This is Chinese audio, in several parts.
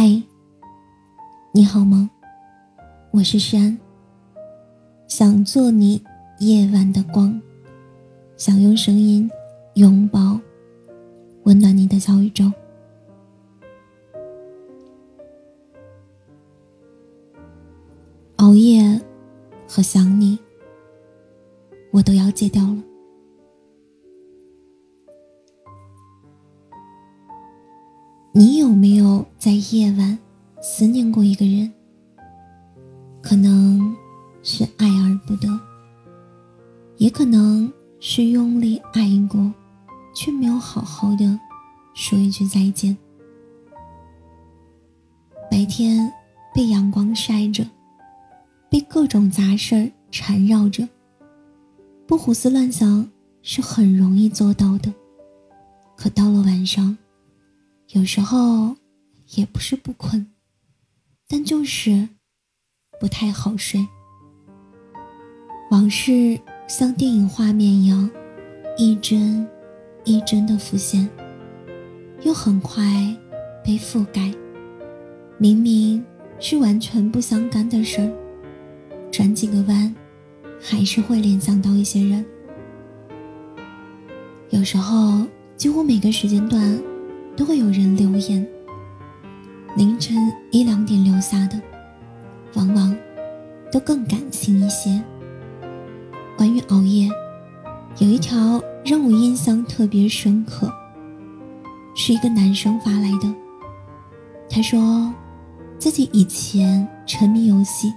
嗨，你好吗？我是山，想做你夜晚的光，想用声音拥抱温暖你的小宇宙。熬夜和想你，我都要戒掉了。你有没有在夜晚思念过一个人？可能是爱而不得，也可能是用力爱过，却没有好好的说一句再见。白天被阳光晒着，被各种杂事儿缠绕着，不胡思乱想是很容易做到的。可到了晚上，有时候也不是不困，但就是不太好睡。往事像电影画面一样，一帧一帧的浮现，又很快被覆盖。明明是完全不相干的事儿，转几个弯，还是会联想到一些人。有时候，几乎每个时间段。都会有人留言，凌晨一两点留下的，往往都更感性一些。关于熬夜，有一条让我印象特别深刻，是一个男生发来的。他说，自己以前沉迷游戏，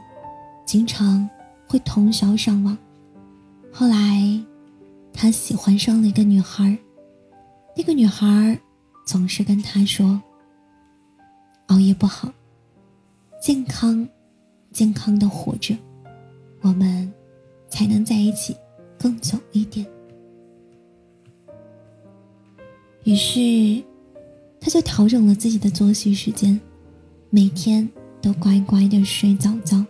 经常会通宵上网。后来，他喜欢上了一个女孩，那个女孩。总是跟他说：“熬夜不好，健康，健康的活着，我们才能在一起更久一点。”于是，他就调整了自己的作息时间，每天都乖乖的睡早觉。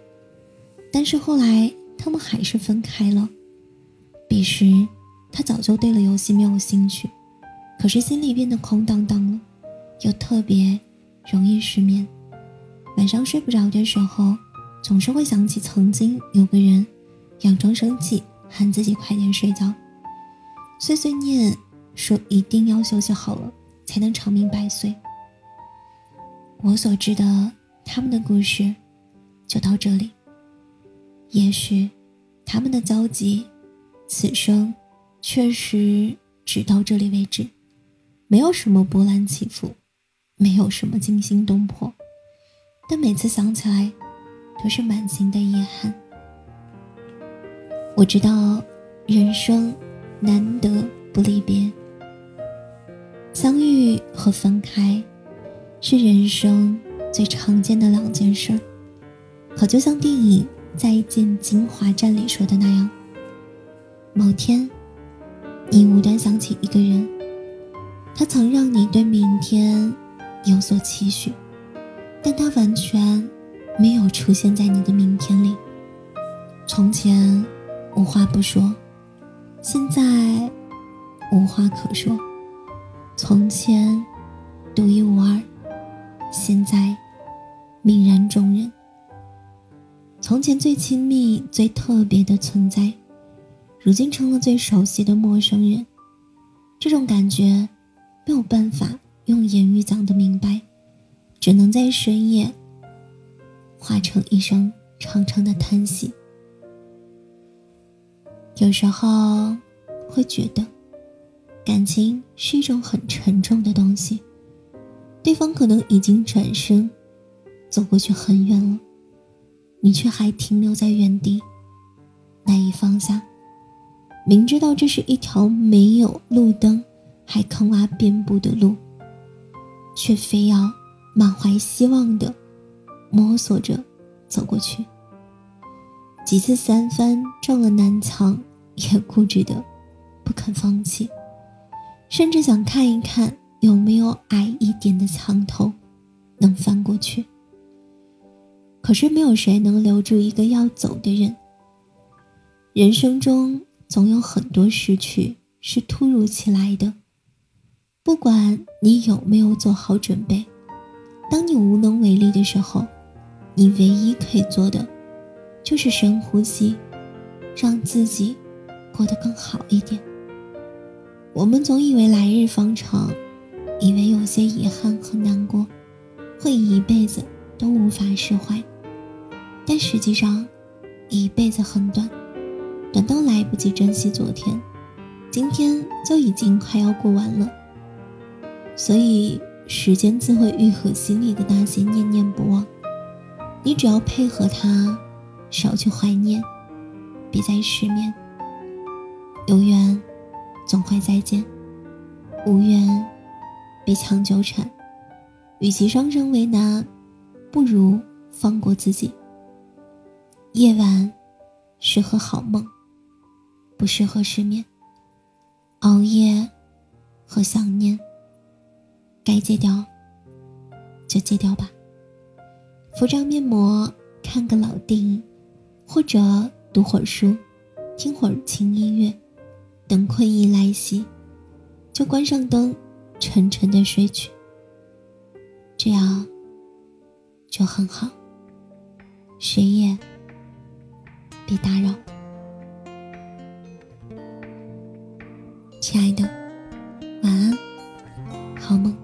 但是后来，他们还是分开了。彼时，他早就对了游戏没有兴趣。可是心里变得空荡荡了，又特别容易失眠。晚上睡不着的时候，总是会想起曾经有个人，佯装生气喊自己快点睡觉，碎碎念说一定要休息好了才能长命百岁。我所知的他们的故事就到这里。也许他们的交集，此生确实只到这里为止。没有什么波澜起伏，没有什么惊心动魄，但每次想起来，都是满心的遗憾。我知道，人生难得不离别，相遇和分开，是人生最常见的两件事。可就像电影《再见金华站》里说的那样，某天，你无端想起一个人。他曾让你对明天有所期许，但他完全没有出现在你的明天里。从前无话不说，现在无话可说；从前独一无二，现在泯然众人。从前最亲密、最特别的存在，如今成了最熟悉的陌生人。这种感觉。没有办法用言语讲的明白，只能在深夜化成一声长长的叹息。有时候会觉得，感情是一种很沉重的东西，对方可能已经转身走过去很远了，你却还停留在原地，难以放下。明知道这是一条没有路灯。还坑洼遍布的路，却非要满怀希望的摸索着走过去。几次三番撞了南墙，也固执的不肯放弃，甚至想看一看有没有矮一点的墙头能翻过去。可是没有谁能留住一个要走的人。人生中总有很多失去是突如其来的。不管你有没有做好准备，当你无能为力的时候，你唯一可以做的，就是深呼吸，让自己过得更好一点。我们总以为来日方长，以为有些遗憾和难过，会一辈子都无法释怀。但实际上，一辈子很短，短到来不及珍惜昨天，今天就已经快要过完了。所以，时间自会愈合心里的那些念念不忘。你只要配合它，少去怀念，别再失眠。有缘，总会再见；无缘，别强纠缠。与其双生为难，不如放过自己。夜晚适合好梦，不适合失眠。熬夜和想念，该戒掉就戒掉吧。敷张面膜，看个老电影，或者读会儿书，听会儿轻音乐，等困意来袭，就关上灯，沉沉的睡去。这样就很好，谁也别打扰。亲爱的，晚安，好梦。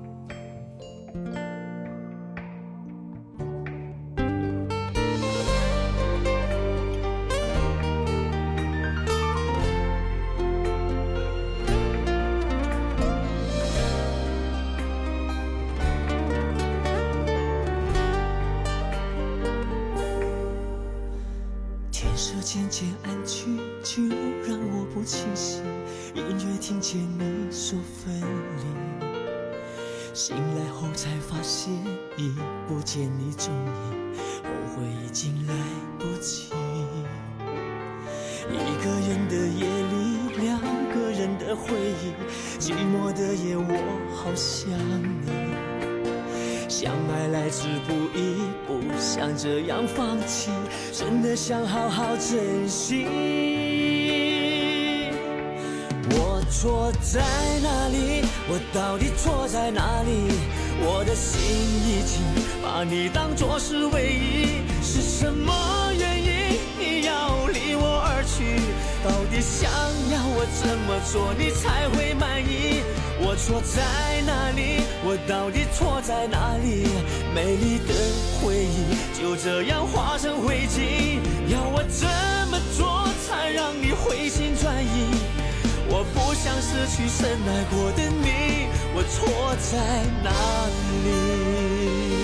渐渐暗去，就让我不清醒。隐约听见你说分离，醒来后才发现已不见你踪影，后悔已经来不及。一个人的夜里，两个人的回忆，寂寞的夜，我好想你。相爱来之不易，不想这样放弃，真的想好好珍惜。我错在哪里？我到底错在哪里？我的心已经把你当作是唯一，是什么原因你要离我而去？到底想要我怎么做你才会满意？我错在哪里？我到底错在哪里？美丽的回忆就这样化成灰烬，要我怎么做才让你回心转意？我不想失去深爱过的你，我错在哪里？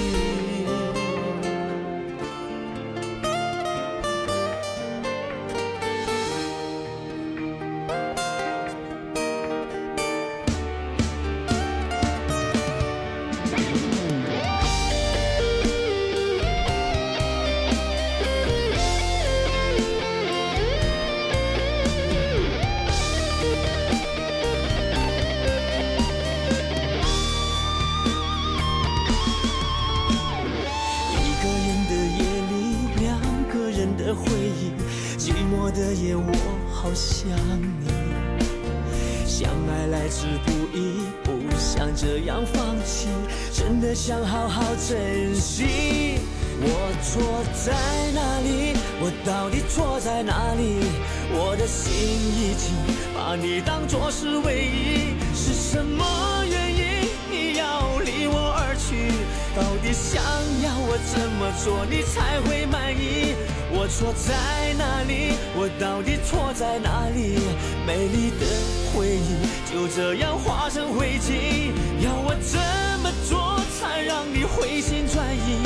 这样放弃，真的想好好珍惜。我错在哪里？我到底错在哪里？我的心已经把你当作是唯一，是什么原因你要离我而去？到底想要我怎么做你才会满意？我错在哪里？我到底错在哪里？美丽的回忆就这样化成灰烬，要我怎么做才让你回心转意？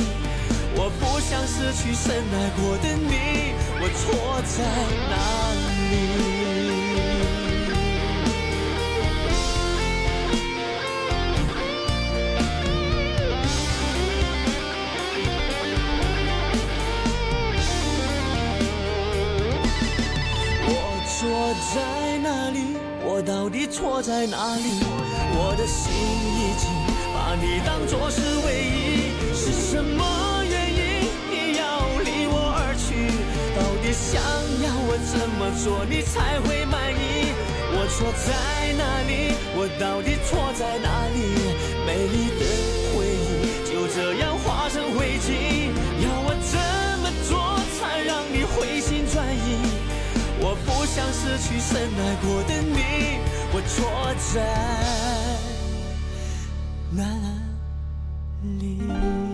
我不想失去深爱过的你，我错在哪哪里？我的心已经把你当做是唯一，是什么原因你要离我而去？到底想要我怎么做你才会满意？我错在哪里？我到底错在哪里？美丽的像失去深爱过的你我错在哪里？